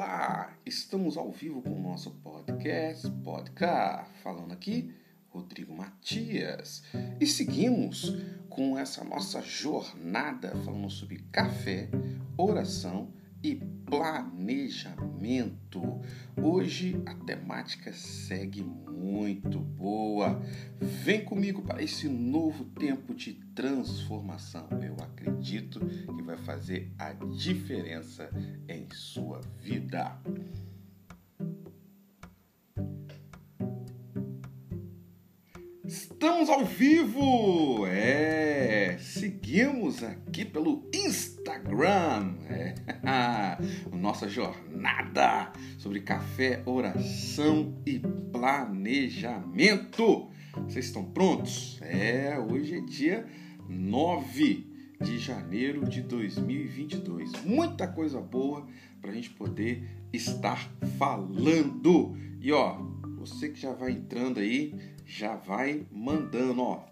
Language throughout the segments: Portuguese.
Olá, estamos ao vivo com o nosso podcast, Podcast, falando aqui Rodrigo Matias. E seguimos com essa nossa jornada falando sobre café, oração e planejamento. Hoje a temática segue muito boa. Vem comigo para esse novo tempo de transformação. Eu acredito que vai fazer a diferença em sua vida. Estamos ao vivo! É, seguimos aqui pelo Instagram. É, nossa jornada sobre café, oração e planejamento. Vocês estão prontos? É, hoje é dia 9 de janeiro de 2022. Muita coisa boa para a gente poder estar falando. E ó, você que já vai entrando aí, já vai mandando, ó.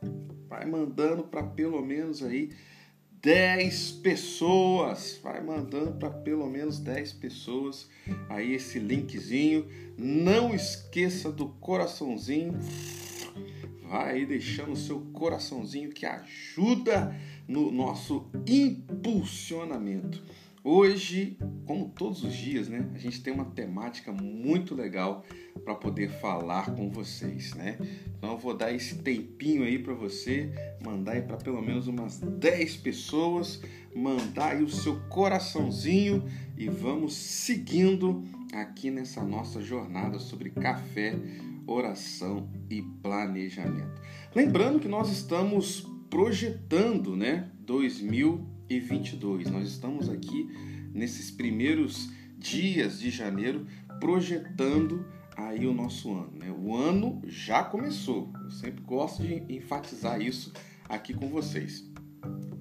Vai mandando para pelo menos aí 10 pessoas. Vai mandando para pelo menos 10 pessoas aí esse linkzinho. Não esqueça do coraçãozinho. Vai deixando o seu coraçãozinho que ajuda no nosso impulsionamento. Hoje, como todos os dias, né, a gente tem uma temática muito legal para poder falar com vocês, né? Então eu vou dar esse tempinho aí para você, mandar aí para pelo menos umas 10 pessoas, mandar aí o seu coraçãozinho e vamos seguindo aqui nessa nossa jornada sobre café, oração e planejamento. Lembrando que nós estamos projetando, né, 2000 2022. Nós estamos aqui nesses primeiros dias de janeiro projetando aí o nosso ano. Né? O ano já começou. Eu sempre gosto de enfatizar isso aqui com vocês.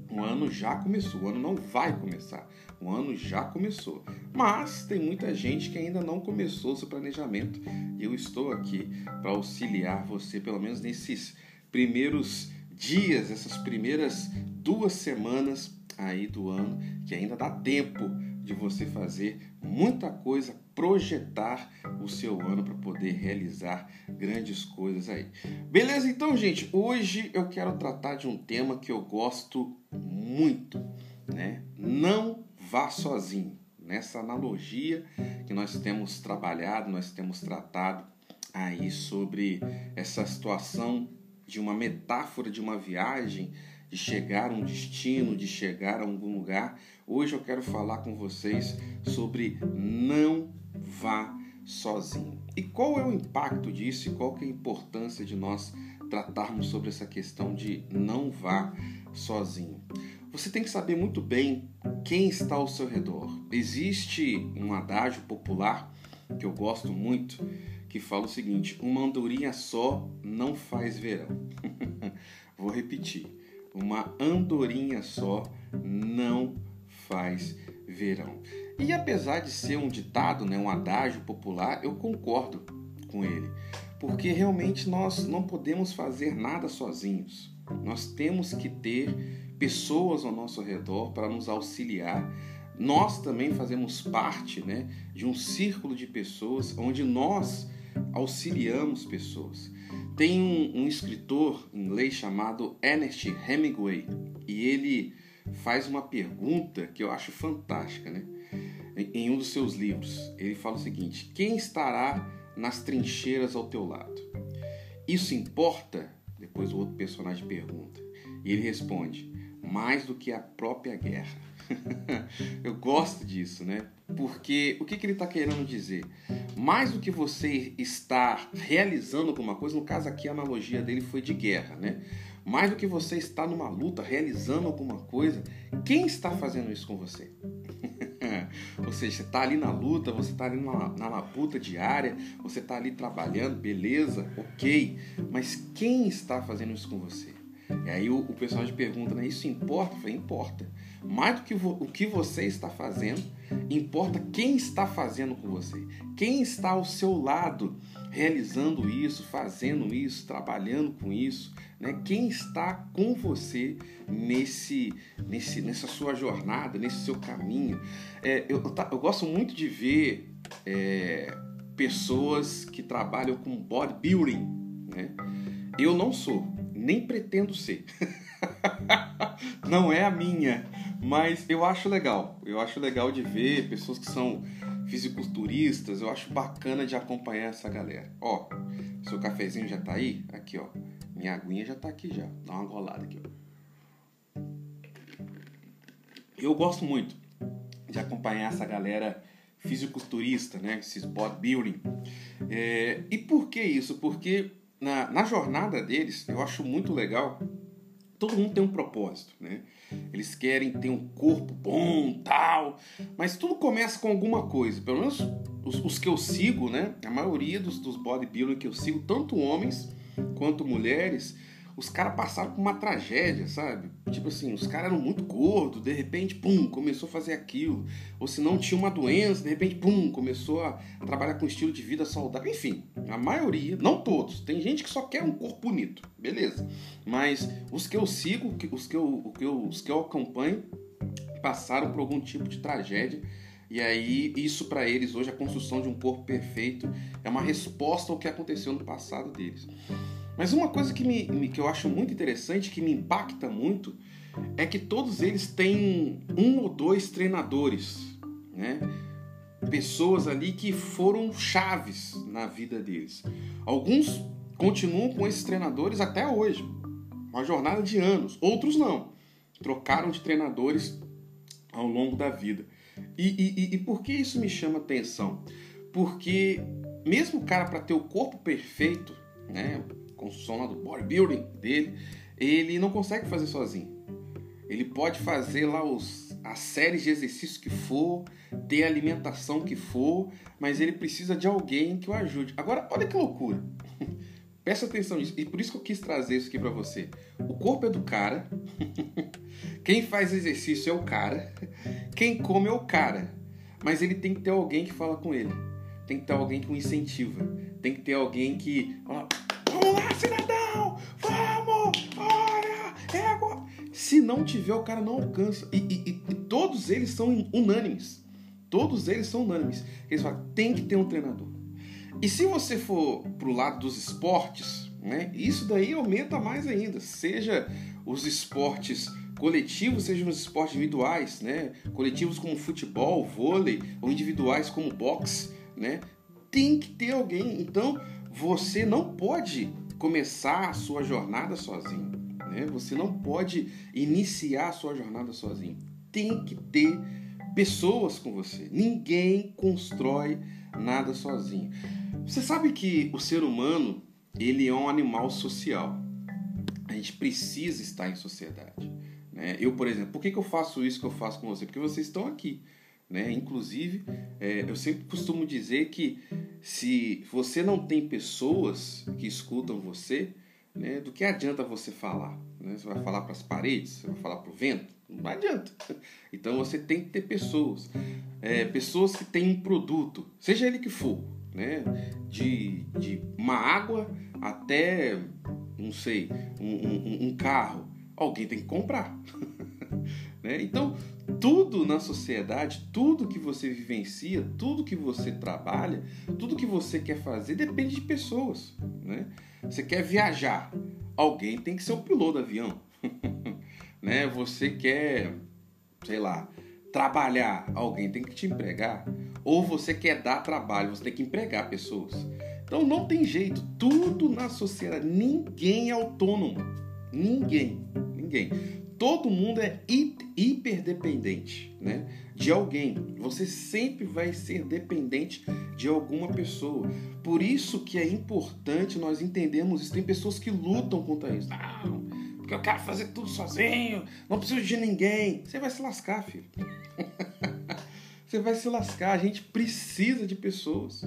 O ano já começou, o ano não vai começar, o ano já começou. Mas tem muita gente que ainda não começou seu planejamento e eu estou aqui para auxiliar você, pelo menos nesses primeiros dias, essas primeiras duas semanas aí do ano, que ainda dá tempo de você fazer muita coisa, projetar o seu ano para poder realizar grandes coisas aí. Beleza? Então, gente, hoje eu quero tratar de um tema que eu gosto muito, né? Não vá sozinho. Nessa analogia que nós temos trabalhado, nós temos tratado aí sobre essa situação de uma metáfora de uma viagem de chegar a um destino, de chegar a algum lugar. Hoje eu quero falar com vocês sobre não vá sozinho. E qual é o impacto disso e qual é a importância de nós tratarmos sobre essa questão de não vá sozinho? Você tem que saber muito bem quem está ao seu redor. Existe um adágio popular que eu gosto muito que fala o seguinte: uma andorinha só não faz verão. Vou repetir uma andorinha só não faz verão. E apesar de ser um ditado, né, um adágio popular, eu concordo com ele, porque realmente nós não podemos fazer nada sozinhos. Nós temos que ter pessoas ao nosso redor para nos auxiliar. Nós também fazemos parte né, de um círculo de pessoas onde nós auxiliamos pessoas. Tem um, um escritor inglês chamado Ernest Hemingway e ele faz uma pergunta que eu acho fantástica, né? Em um dos seus livros, ele fala o seguinte: Quem estará nas trincheiras ao teu lado? Isso importa? Depois o outro personagem pergunta. E ele responde: Mais do que a própria guerra. eu gosto disso, né? Porque o que, que ele está querendo dizer? Mais do que você estar realizando alguma coisa, no caso aqui a analogia dele foi de guerra, né? Mais do que você estar numa luta, realizando alguma coisa, quem está fazendo isso com você? Ou seja, você está ali na luta, você está ali na, na labuta diária, você está ali trabalhando, beleza, ok, mas quem está fazendo isso com você? E aí o, o personagem pergunta, né? Isso importa? Eu falei, importa. Mais do que o que você está fazendo, importa quem está fazendo com você. Quem está ao seu lado realizando isso, fazendo isso, trabalhando com isso, né? Quem está com você nesse, nesse, nessa sua jornada, nesse seu caminho. É, eu, eu gosto muito de ver é, pessoas que trabalham com bodybuilding, né? Eu não sou, nem pretendo ser. não é a minha, mas eu acho legal. Eu acho legal de ver pessoas que são fisiculturistas, eu acho bacana de acompanhar essa galera. Ó, seu cafezinho já tá aí? Aqui, ó. Minha aguinha já tá aqui já. Dá uma golada aqui, ó. Eu gosto muito de acompanhar essa galera fisiculturista, né? Esses bodybuilding. É, e por que isso? Porque na, na jornada deles, eu acho muito legal. Todo mundo tem um propósito, né? Eles querem ter um corpo bom, tal, mas tudo começa com alguma coisa. Pelo menos os, os que eu sigo, né? A maioria dos, dos bodybuilding que eu sigo, tanto homens quanto mulheres, os caras passaram por uma tragédia, sabe? Tipo assim, os caras eram muito gordos, de repente, pum, começou a fazer aquilo. Ou se não tinha uma doença, de repente, pum, começou a trabalhar com estilo de vida saudável. Enfim, a maioria, não todos. Tem gente que só quer um corpo bonito, beleza. Mas os que eu sigo, os que eu, os que eu acompanho, passaram por algum tipo de tragédia. E aí, isso para eles hoje, a construção de um corpo perfeito, é uma resposta ao que aconteceu no passado deles. Mas uma coisa que, me, que eu acho muito interessante, que me impacta muito, é que todos eles têm um ou dois treinadores, né? Pessoas ali que foram chaves na vida deles. Alguns continuam com esses treinadores até hoje, uma jornada de anos. Outros não, trocaram de treinadores ao longo da vida. E, e, e por que isso me chama atenção? Porque mesmo o cara para ter o corpo perfeito, né? Construção lá do bodybuilding dele, ele não consegue fazer sozinho. Ele pode fazer lá os, as séries de exercícios que for, ter a alimentação que for, mas ele precisa de alguém que o ajude. Agora, olha que loucura. Presta atenção nisso. E por isso que eu quis trazer isso aqui para você. O corpo é do cara. Quem faz exercício é o cara. Quem come é o cara. Mas ele tem que ter alguém que fala com ele. Tem que ter alguém que o incentiva. Tem que ter alguém que. Vamos lá, cidadão! Vamos! Olha! É agora! Se não tiver, o cara não alcança. E, e, e todos eles são unânimes. Todos eles são unânimes. Eles falam, tem que ter um treinador. E se você for pro lado dos esportes, né? Isso daí aumenta mais ainda. Seja os esportes coletivos, sejam os esportes individuais, né? Coletivos como futebol, vôlei, ou individuais como boxe, né? Tem que ter alguém. Então, você não pode começar a sua jornada sozinho. Né? Você não pode iniciar a sua jornada sozinho. Tem que ter pessoas com você. Ninguém constrói nada sozinho. Você sabe que o ser humano ele é um animal social. A gente precisa estar em sociedade. Né? Eu, por exemplo, por que, que eu faço isso que eu faço com você? Porque vocês estão aqui. Né? Inclusive, é, eu sempre costumo dizer que se você não tem pessoas que escutam você, né, do que adianta você falar? Né? Você vai falar para as paredes? Você vai falar para o vento? Não adianta. Então você tem que ter pessoas. É, pessoas que têm um produto, seja ele que for, né? de, de uma água até, não sei, um, um, um carro. Alguém tem que comprar. né? Então, tudo na sociedade, tudo que você vivencia, tudo que você trabalha, tudo que você quer fazer depende de pessoas. Né? Você quer viajar, alguém tem que ser o piloto do avião. né? Você quer, sei lá, trabalhar, alguém tem que te empregar. Ou você quer dar trabalho, você tem que empregar pessoas. Então não tem jeito, tudo na sociedade, ninguém é autônomo. Ninguém, ninguém todo mundo é hiperdependente né, de alguém. Você sempre vai ser dependente de alguma pessoa. Por isso que é importante nós entendermos isso. Tem pessoas que lutam contra isso. Não, porque eu quero fazer tudo sozinho, não preciso de ninguém. Você vai se lascar, filho. Você vai se lascar. A gente precisa de pessoas.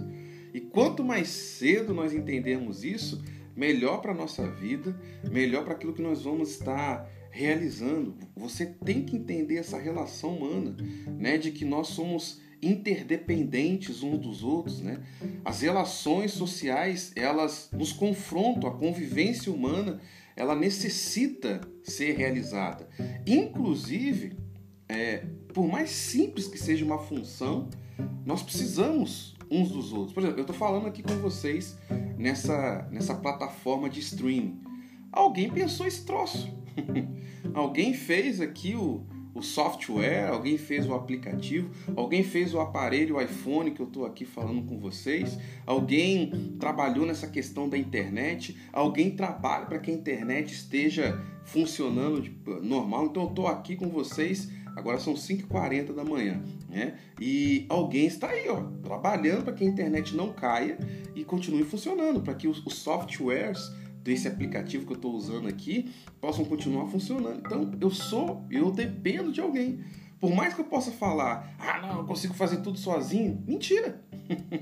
E quanto mais cedo nós entendermos isso, melhor para a nossa vida, melhor para aquilo que nós vamos estar realizando. Você tem que entender essa relação humana, né, de que nós somos interdependentes uns dos outros, né? As relações sociais, elas nos confrontam, a convivência humana, ela necessita ser realizada. Inclusive, é, por mais simples que seja uma função, nós precisamos uns dos outros. Por exemplo, eu estou falando aqui com vocês nessa, nessa plataforma de streaming. Alguém pensou esse troço. alguém fez aqui o, o software, alguém fez o aplicativo, alguém fez o aparelho o iPhone que eu estou aqui falando com vocês, alguém trabalhou nessa questão da internet, alguém trabalha para que a internet esteja funcionando de, normal. Então eu estou aqui com vocês Agora são 5h40 da manhã, né? E alguém está aí, ó, trabalhando para que a internet não caia e continue funcionando, para que os, os softwares desse aplicativo que eu estou usando aqui possam continuar funcionando. Então, eu sou, eu dependo de alguém. Por mais que eu possa falar, ah, não, eu consigo fazer tudo sozinho, mentira.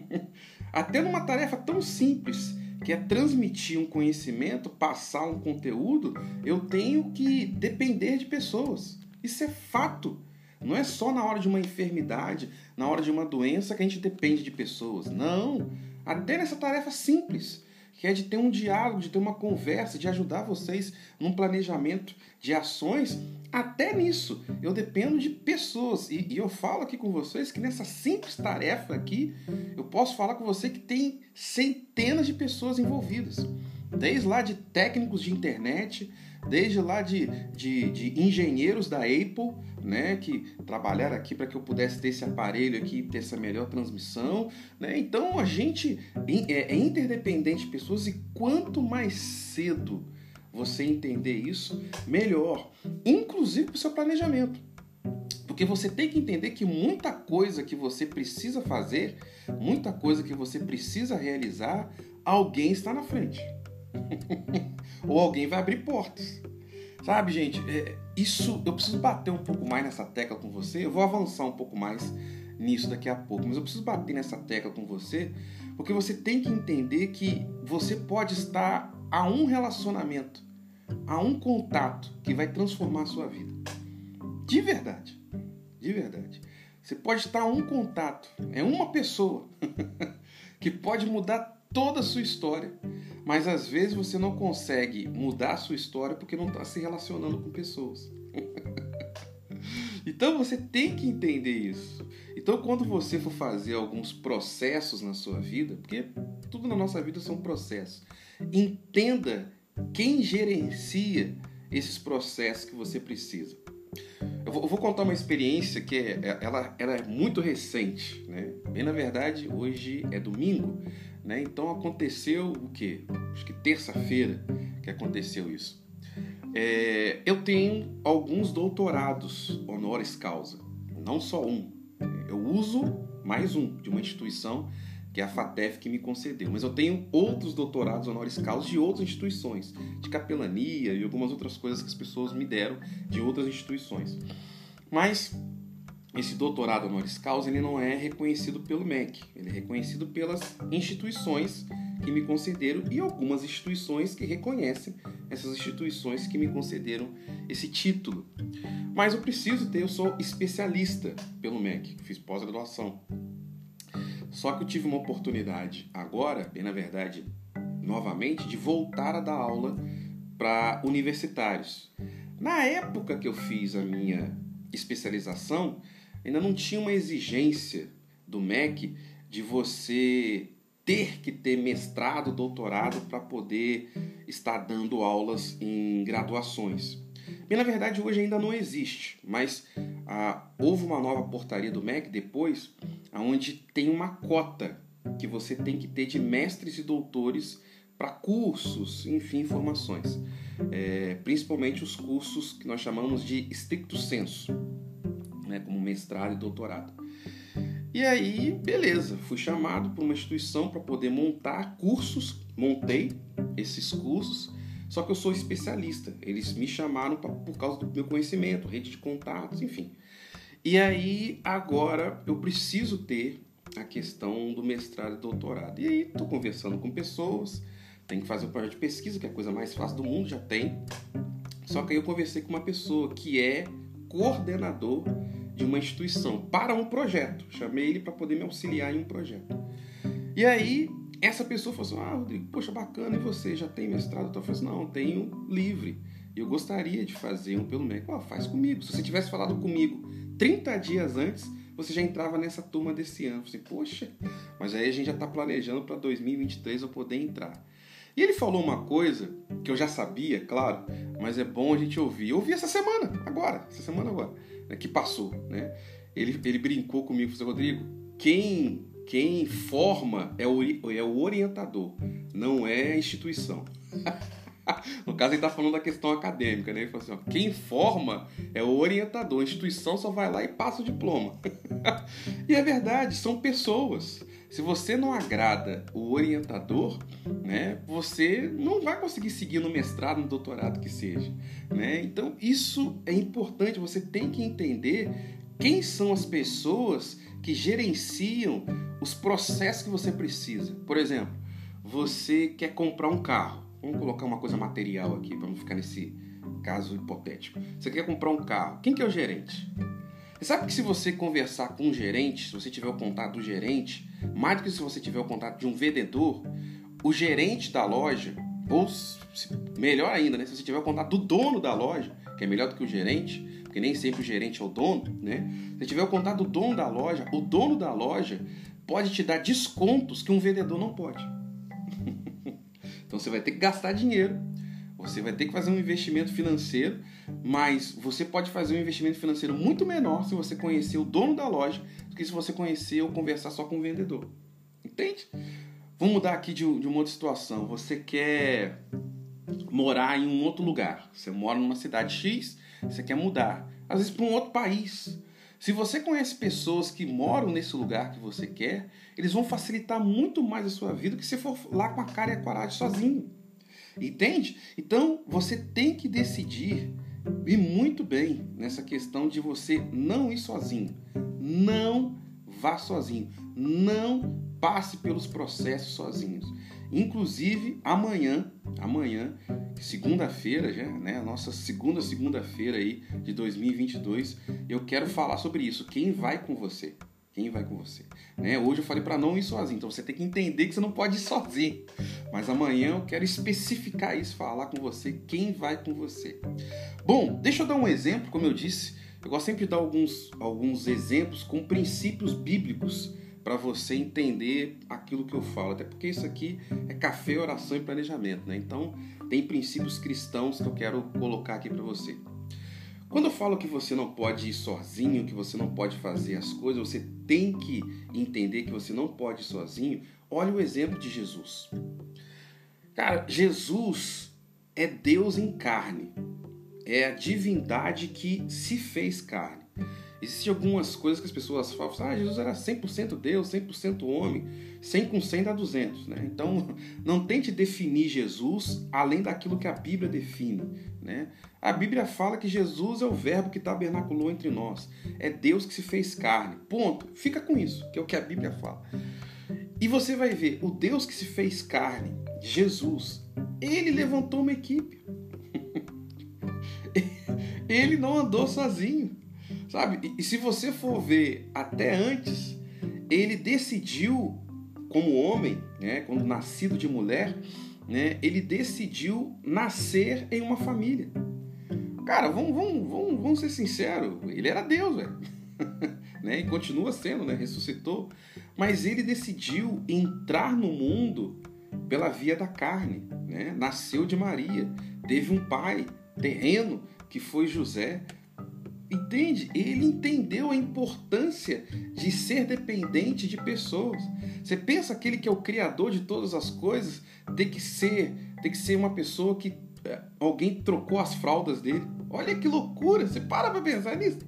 Até numa tarefa tão simples que é transmitir um conhecimento, passar um conteúdo, eu tenho que depender de pessoas. Isso é fato. Não é só na hora de uma enfermidade, na hora de uma doença que a gente depende de pessoas. Não. Até nessa tarefa simples, que é de ter um diálogo, de ter uma conversa, de ajudar vocês num planejamento de ações, até nisso eu dependo de pessoas. E, e, eu falo aqui com vocês que nessa simples tarefa aqui, eu posso falar com você que tem centenas de pessoas envolvidas. Desde lá de técnicos de internet, desde lá de, de, de engenheiros da Apple, né, que trabalharam aqui para que eu pudesse ter esse aparelho aqui, ter essa melhor transmissão, né? Então a gente é, é interdependente de pessoas e quanto mais cedo você entender isso, melhor, inclusive para o seu planejamento. Porque você tem que entender que muita coisa que você precisa fazer, muita coisa que você precisa realizar, alguém está na frente. Ou alguém vai abrir portas. Sabe, gente, é, isso eu preciso bater um pouco mais nessa tecla com você. Eu vou avançar um pouco mais nisso daqui a pouco, mas eu preciso bater nessa tecla com você, porque você tem que entender que você pode estar a um relacionamento, a um contato que vai transformar a sua vida. De verdade. De verdade. Você pode estar a um contato, é uma pessoa que pode mudar toda a sua história. Mas às vezes você não consegue mudar a sua história porque não está se relacionando com pessoas. então você tem que entender isso. Então quando você for fazer alguns processos na sua vida, porque tudo na nossa vida são processos, entenda quem gerencia esses processos que você precisa. Eu vou, contar uma experiência que é, é ela, ela é muito recente, né? Bem na verdade, hoje é domingo, né? Então aconteceu o quê? Acho que terça-feira que aconteceu isso. É, eu tenho alguns doutorados honoris causa, não só um. Eu uso mais um de uma instituição que é a FATEF que me concedeu, mas eu tenho outros doutorados honoris causa de outras instituições, de capelania e algumas outras coisas que as pessoas me deram de outras instituições. Mas esse doutorado honoris causa ele não é reconhecido pelo MEC, ele é reconhecido pelas instituições que me concederam e algumas instituições que reconhecem essas instituições que me concederam esse título. Mas eu preciso ter, eu sou especialista pelo MEC, fiz pós-graduação. Só que eu tive uma oportunidade agora, bem na verdade, novamente, de voltar a dar aula para universitários. Na época que eu fiz a minha especialização, ainda não tinha uma exigência do MEC de você ter que ter mestrado, doutorado para poder estar dando aulas em graduações. Bem, na verdade, hoje ainda não existe, mas ah, houve uma nova portaria do MEC depois, onde tem uma cota que você tem que ter de mestres e doutores para cursos, enfim, formações. É, principalmente os cursos que nós chamamos de stricto senso né, como mestrado e doutorado. E aí, beleza, fui chamado por uma instituição para poder montar cursos, montei esses cursos, só que eu sou especialista. Eles me chamaram pra, por causa do meu conhecimento, rede de contatos, enfim. E aí, agora eu preciso ter a questão do mestrado e doutorado. E aí, estou conversando com pessoas, tem que fazer um projeto de pesquisa, que é a coisa mais fácil do mundo, já tem. Só que aí eu conversei com uma pessoa que é coordenador de uma instituição para um projeto. Chamei ele para poder me auxiliar em um projeto. E aí, essa pessoa falou assim: Ah, Rodrigo, poxa, bacana, e você já tem mestrado? Eu falei assim: Não, tenho livre. eu gostaria de fazer um pelo médico. Oh, faz comigo. Se você tivesse falado comigo 30 dias antes, você já entrava nessa turma desse ano. Eu falei, poxa, mas aí a gente já está planejando para 2023 eu poder entrar. E ele falou uma coisa que eu já sabia, claro, mas é bom a gente ouvir. Eu ouvi essa semana, agora, essa semana agora, né, que passou, né? Ele, ele brincou comigo, falou, Rodrigo, quem, quem forma é o, é o orientador, não é a instituição. no caso, ele está falando da questão acadêmica, né? Ele falou assim: ó, quem forma é o orientador, a instituição só vai lá e passa o diploma. e é verdade, são pessoas. Se você não agrada o orientador, né, você não vai conseguir seguir no mestrado, no doutorado que seja. Né? Então, isso é importante, você tem que entender quem são as pessoas que gerenciam os processos que você precisa. Por exemplo, você quer comprar um carro. Vamos colocar uma coisa material aqui para não ficar nesse caso hipotético. Você quer comprar um carro. Quem que é o gerente? Sabe que se você conversar com um gerente, se você tiver o contato do gerente, mais do que se você tiver o contato de um vendedor, o gerente da loja, ou melhor ainda, né, se você tiver o contato do dono da loja, que é melhor do que o gerente, porque nem sempre o gerente é o dono, né? Se você tiver o contato do dono da loja, o dono da loja pode te dar descontos que um vendedor não pode. então você vai ter que gastar dinheiro você vai ter que fazer um investimento financeiro, mas você pode fazer um investimento financeiro muito menor se você conhecer o dono da loja do que se você conhecer ou conversar só com o vendedor. Entende? Vamos mudar aqui de, de uma outra situação. Você quer morar em um outro lugar. Você mora numa cidade X, você quer mudar. Às vezes para um outro país. Se você conhece pessoas que moram nesse lugar que você quer, eles vão facilitar muito mais a sua vida do que se for lá com a cara e a coragem sozinho. Entende? Então você tem que decidir e muito bem nessa questão de você não ir sozinho. Não vá sozinho. Não passe pelos processos sozinhos. Inclusive amanhã, amanhã, segunda-feira já, né, nossa segunda segunda-feira aí de 2022, eu quero falar sobre isso. Quem vai com você? Quem vai com você? Né? Hoje eu falei para não ir sozinho, então você tem que entender que você não pode ir sozinho. Mas amanhã eu quero especificar isso, falar com você quem vai com você. Bom, deixa eu dar um exemplo, como eu disse, eu gosto sempre de dar alguns, alguns exemplos com princípios bíblicos para você entender aquilo que eu falo, até porque isso aqui é café, oração e planejamento, né? Então tem princípios cristãos que eu quero colocar aqui para você. Quando eu falo que você não pode ir sozinho, que você não pode fazer as coisas, você tem que entender que você não pode ir sozinho. Olha o exemplo de Jesus. Cara, Jesus é Deus em carne. É a divindade que se fez carne. Existem algumas coisas que as pessoas falam, ah, Jesus era 100% Deus, 100% homem, 100 com 100 dá 200, né? Então, não tente definir Jesus além daquilo que a Bíblia define, né? A Bíblia fala que Jesus é o verbo que tabernaculou entre nós, é Deus que se fez carne, ponto. Fica com isso, que é o que a Bíblia fala. E você vai ver, o Deus que se fez carne, Jesus, ele levantou uma equipe. ele não andou sozinho. Sabe? E, se você for ver até antes, ele decidiu, como homem, né, quando nascido de mulher, né, ele decidiu nascer em uma família. Cara, vamos, vamos, vamos, vamos ser sinceros, ele era Deus, velho. né? E continua sendo, né? Ressuscitou. Mas ele decidiu entrar no mundo pela via da carne, né? Nasceu de Maria, teve um pai terreno que foi José, Entende? Ele entendeu a importância de ser dependente de pessoas. Você pensa aquele que é o criador de todas as coisas tem que ser, tem que ser uma pessoa que é, alguém trocou as fraldas dele. Olha que loucura! Você para para pensar nisso.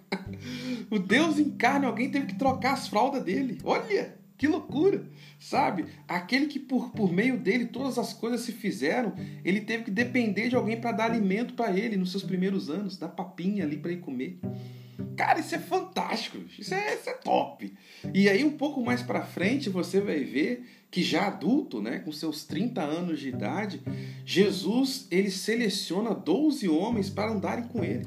o Deus encarna, alguém teve que trocar as fraldas dele. Olha! Que loucura, sabe? Aquele que por, por meio dele todas as coisas se fizeram, ele teve que depender de alguém para dar alimento para ele nos seus primeiros anos, dar papinha ali para ele comer. Cara, isso é fantástico, isso é, isso é top. E aí um pouco mais para frente você vai ver que já adulto, né, com seus 30 anos de idade, Jesus ele seleciona 12 homens para andarem com ele.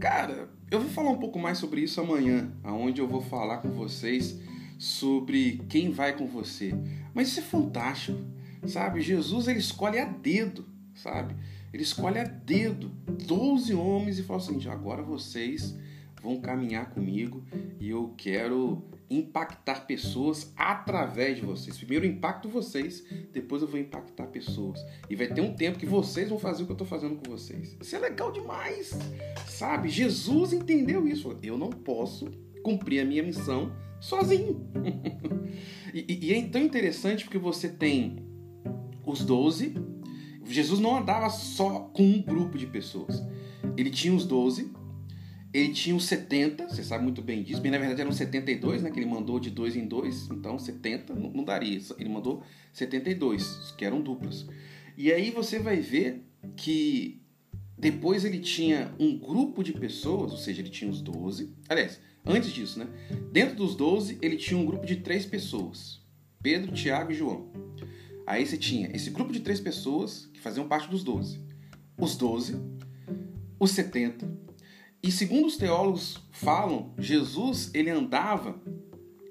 Cara, eu vou falar um pouco mais sobre isso amanhã, aonde eu vou falar com vocês sobre quem vai com você. Mas isso é fantástico, sabe? Jesus ele escolhe a dedo, sabe? Ele escolhe a dedo 12 homens e fala assim: agora vocês vão caminhar comigo e eu quero impactar pessoas através de vocês. Primeiro eu impacto vocês, depois eu vou impactar pessoas. E vai ter um tempo que vocês vão fazer o que eu estou fazendo com vocês. Isso é legal demais, sabe? Jesus entendeu isso. Eu não posso cumprir a minha missão sozinho. e, e é tão interessante porque você tem os doze. Jesus não andava só com um grupo de pessoas. Ele tinha os doze ele tinha os 70, você sabe muito bem disso. Bem, na verdade eram 72, né? Que ele mandou de dois em dois. Então 70 não, não daria. Ele mandou 72, que eram duplas. E aí você vai ver que depois ele tinha um grupo de pessoas, ou seja, ele tinha os 12. Aliás, antes disso, né? Dentro dos 12, ele tinha um grupo de três pessoas: Pedro, Tiago e João. Aí você tinha esse grupo de três pessoas que faziam parte dos 12. Os 12, os 70 e segundo os teólogos falam, Jesus ele andava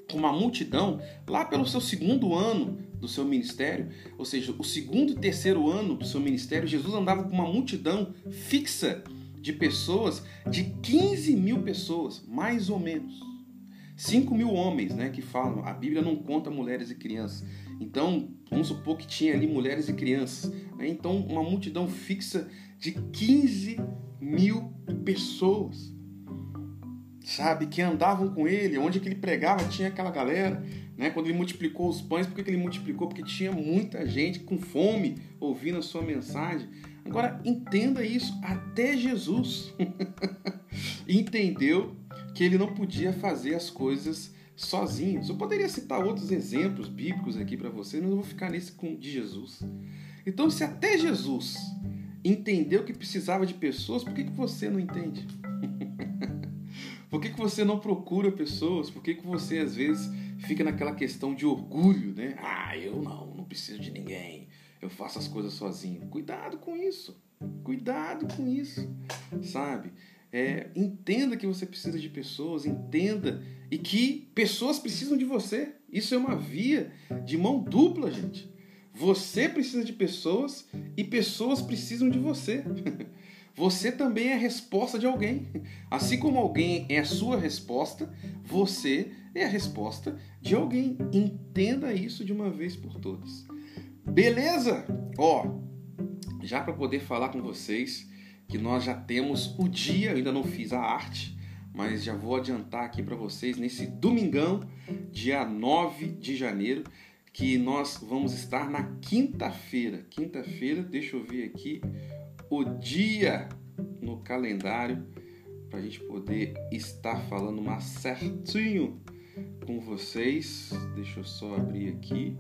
com uma multidão lá pelo seu segundo ano do seu ministério, ou seja, o segundo e terceiro ano do seu ministério, Jesus andava com uma multidão fixa de pessoas, de 15 mil pessoas, mais ou menos. 5 mil homens, né, que falam. A Bíblia não conta mulheres e crianças. Então, vamos supor que tinha ali mulheres e crianças. Né? Então, uma multidão fixa de 15 mil pessoas, sabe, que andavam com ele, onde que ele pregava tinha aquela galera, né? Quando ele multiplicou os pães, por que, ele multiplicou? Porque tinha muita gente com fome ouvindo a sua mensagem. Agora entenda isso, até Jesus entendeu que ele não podia fazer as coisas sozinho. Eu poderia citar outros exemplos bíblicos aqui para você, mas eu vou ficar nesse de Jesus. Então, se até Jesus entendeu que precisava de pessoas, por que, que você não entende? por que, que você não procura pessoas? Por que, que você às vezes fica naquela questão de orgulho, né? Ah, eu não, não preciso de ninguém. Eu faço as coisas sozinho. Cuidado com isso. Cuidado com isso, sabe? É, entenda que você precisa de pessoas, entenda e que pessoas precisam de você. Isso é uma via de mão dupla, gente. Você precisa de pessoas e pessoas precisam de você. Você também é a resposta de alguém. Assim como alguém é a sua resposta, você é a resposta de alguém. Entenda isso de uma vez por todas. Beleza? Ó, já para poder falar com vocês que nós já temos o dia, eu ainda não fiz a arte, mas já vou adiantar aqui para vocês nesse domingão, dia 9 de janeiro, que nós vamos estar na quinta-feira. Quinta-feira, deixa eu ver aqui o dia no calendário para a gente poder estar falando mais certinho com vocês. Deixa eu só abrir aqui.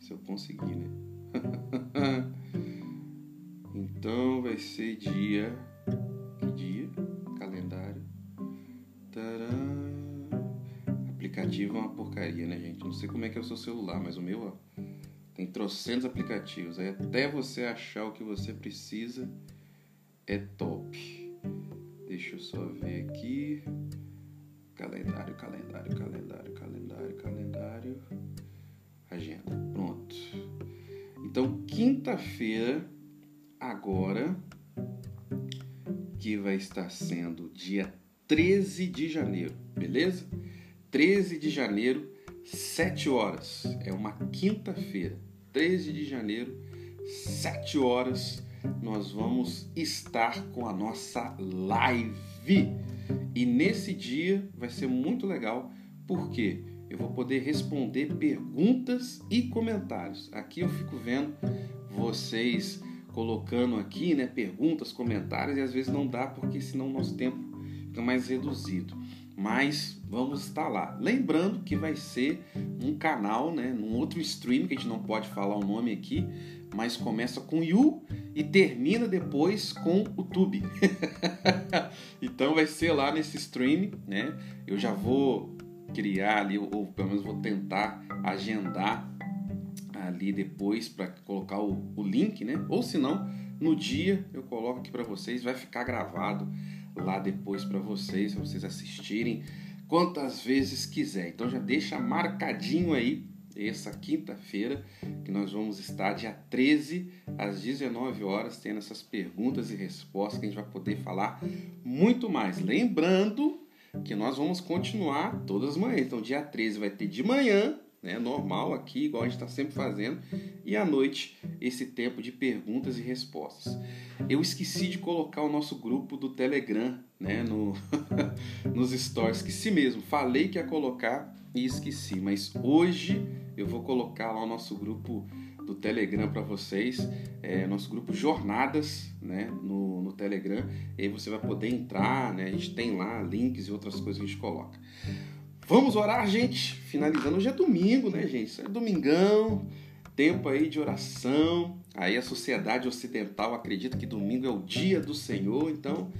Se eu conseguir, né? então vai ser dia. Que dia? Calendário. Tcharam aplicativo é uma porcaria, né, gente? Não sei como é que é o seu celular, mas o meu, ó, tem trocentos aplicativos. Aí até você achar o que você precisa, é top. Deixa eu só ver aqui. Calendário, calendário, calendário, calendário, calendário. Agenda. Pronto. Então, quinta-feira, agora, que vai estar sendo dia 13 de janeiro, beleza? 13 de janeiro, 7 horas. É uma quinta-feira. 13 de janeiro, 7 horas, nós vamos estar com a nossa live. E nesse dia vai ser muito legal, porque eu vou poder responder perguntas e comentários. Aqui eu fico vendo vocês colocando aqui, né, perguntas, comentários e às vezes não dá porque senão o nosso tempo fica mais reduzido mas vamos estar lá. Lembrando que vai ser um canal, né, num outro stream que a gente não pode falar o nome aqui, mas começa com Yu e termina depois com o Tube. então vai ser lá nesse stream, né? Eu já vou criar ali, ou pelo menos vou tentar agendar ali depois para colocar o, o link, né? Ou se não, no dia eu coloco aqui para vocês, vai ficar gravado lá depois para vocês, para vocês assistirem quantas vezes quiser. Então já deixa marcadinho aí essa quinta-feira, que nós vamos estar dia 13 às 19 horas tendo essas perguntas e respostas que a gente vai poder falar muito mais. Lembrando que nós vamos continuar todas as manhãs. Então, dia 13 vai ter de manhã, né, normal aqui, igual a gente está sempre fazendo, e à noite esse tempo de perguntas e respostas. Eu esqueci de colocar o nosso grupo do Telegram, né, no nos stories, esqueci mesmo. Falei que ia colocar e esqueci, mas hoje eu vou colocar lá o nosso grupo do Telegram para vocês, é, nosso grupo Jornadas, né, no, no Telegram. E aí você vai poder entrar, né? A gente tem lá links e outras coisas que a gente coloca. Vamos orar, gente. Finalizando, hoje é domingo, né, gente? É domingão, tempo aí de oração. Aí a sociedade ocidental acredita que domingo é o dia do Senhor, então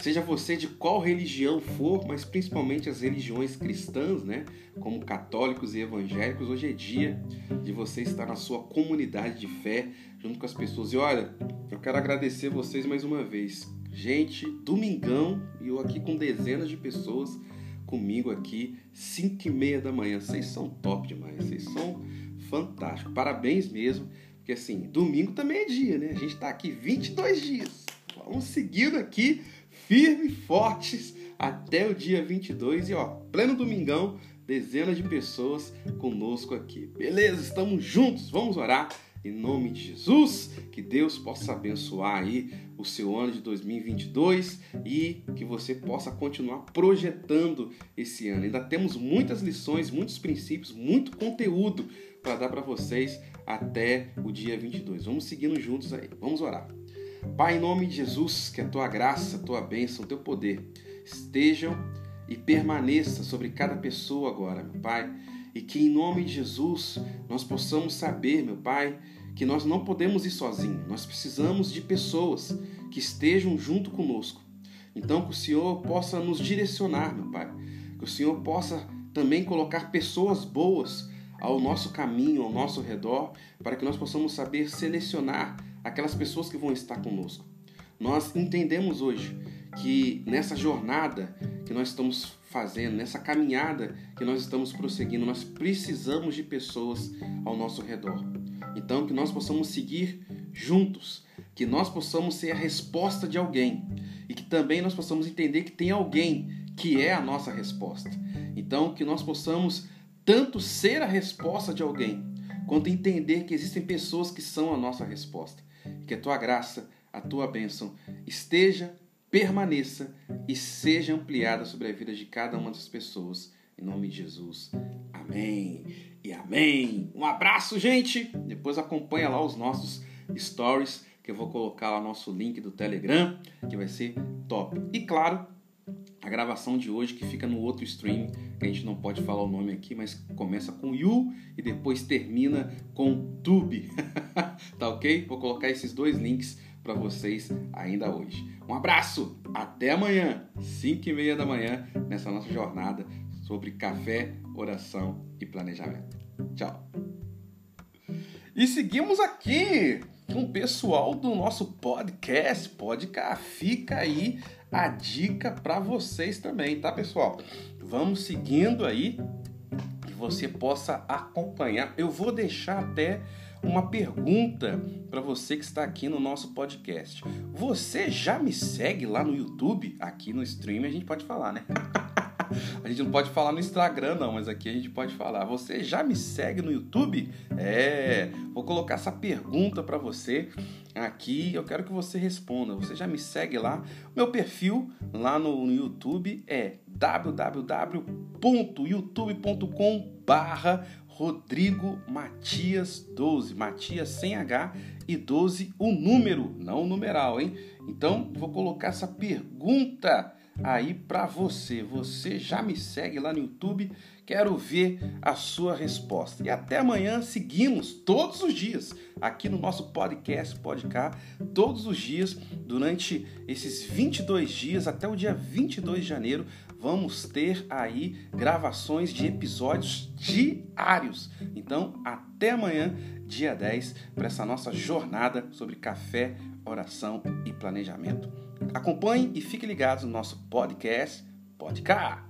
seja você de qual religião for, mas principalmente as religiões cristãs, né, como católicos e evangélicos, hoje é dia de você estar na sua comunidade de fé, junto com as pessoas. E olha, eu quero agradecer vocês mais uma vez. Gente, domingão, e eu aqui com dezenas de pessoas comigo aqui, 5 e meia da manhã. Vocês são top demais, vocês são fantásticos. Parabéns mesmo, porque assim, domingo também é dia, né? A gente está aqui 22 dias. Vamos seguindo aqui firmes e fortes até o dia 22 e ó, pleno domingão, dezenas de pessoas conosco aqui. Beleza? Estamos juntos. Vamos orar em nome de Jesus, que Deus possa abençoar aí o seu ano de 2022 e que você possa continuar projetando esse ano. Ainda temos muitas lições, muitos princípios, muito conteúdo para dar para vocês até o dia 22. Vamos seguindo juntos aí. Vamos orar. Pai, em nome de Jesus, que a tua graça, a tua bênção, o teu poder estejam e permaneça sobre cada pessoa agora, meu Pai. E que em nome de Jesus nós possamos saber, meu Pai, que nós não podemos ir sozinhos, nós precisamos de pessoas que estejam junto conosco. Então, que o Senhor possa nos direcionar, meu Pai, que o Senhor possa também colocar pessoas boas ao nosso caminho, ao nosso redor, para que nós possamos saber selecionar aquelas pessoas que vão estar conosco. Nós entendemos hoje que nessa jornada que nós estamos fazendo, nessa caminhada que nós estamos prosseguindo, nós precisamos de pessoas ao nosso redor. Então, que nós possamos seguir juntos, que nós possamos ser a resposta de alguém e que também nós possamos entender que tem alguém que é a nossa resposta. Então, que nós possamos tanto ser a resposta de alguém, quanto entender que existem pessoas que são a nossa resposta. Que a tua graça, a tua bênção esteja permaneça e seja ampliada sobre a vida de cada uma das pessoas. Em nome de Jesus. Amém e amém. Um abraço, gente. Depois acompanha lá os nossos stories, que eu vou colocar lá nosso link do Telegram, que vai ser top. E claro, a gravação de hoje que fica no outro stream, que a gente não pode falar o nome aqui, mas começa com You e depois termina com Tube. tá ok? Vou colocar esses dois links para vocês ainda hoje. Um abraço, até amanhã, 5 e meia da manhã, nessa nossa jornada sobre café, oração e planejamento. Tchau. E seguimos aqui com o pessoal do nosso podcast, Podcast. Fica aí a dica para vocês também, tá, pessoal? Vamos seguindo aí que você possa acompanhar. Eu vou deixar até uma pergunta para você que está aqui no nosso podcast. Você já me segue lá no YouTube? Aqui no stream a gente pode falar, né? A gente não pode falar no Instagram, não, mas aqui a gente pode falar. Você já me segue no YouTube? É, vou colocar essa pergunta para você aqui. Eu quero que você responda. Você já me segue lá? Meu perfil lá no, YouTube é www.youtube.com/barra Rodrigo Matias 12. Matias sem H e 12 o número, não o numeral, hein? Então, vou colocar essa pergunta aí para você. Você já me segue lá no YouTube? Quero ver a sua resposta. E até amanhã seguimos todos os dias aqui no nosso podcast Podcast, todos os dias durante esses 22 dias até o dia 22 de janeiro vamos ter aí gravações de episódios diários. Então, até amanhã, dia 10, para essa nossa jornada sobre café, oração e planejamento. Acompanhe e fique ligado no nosso podcast Podcast.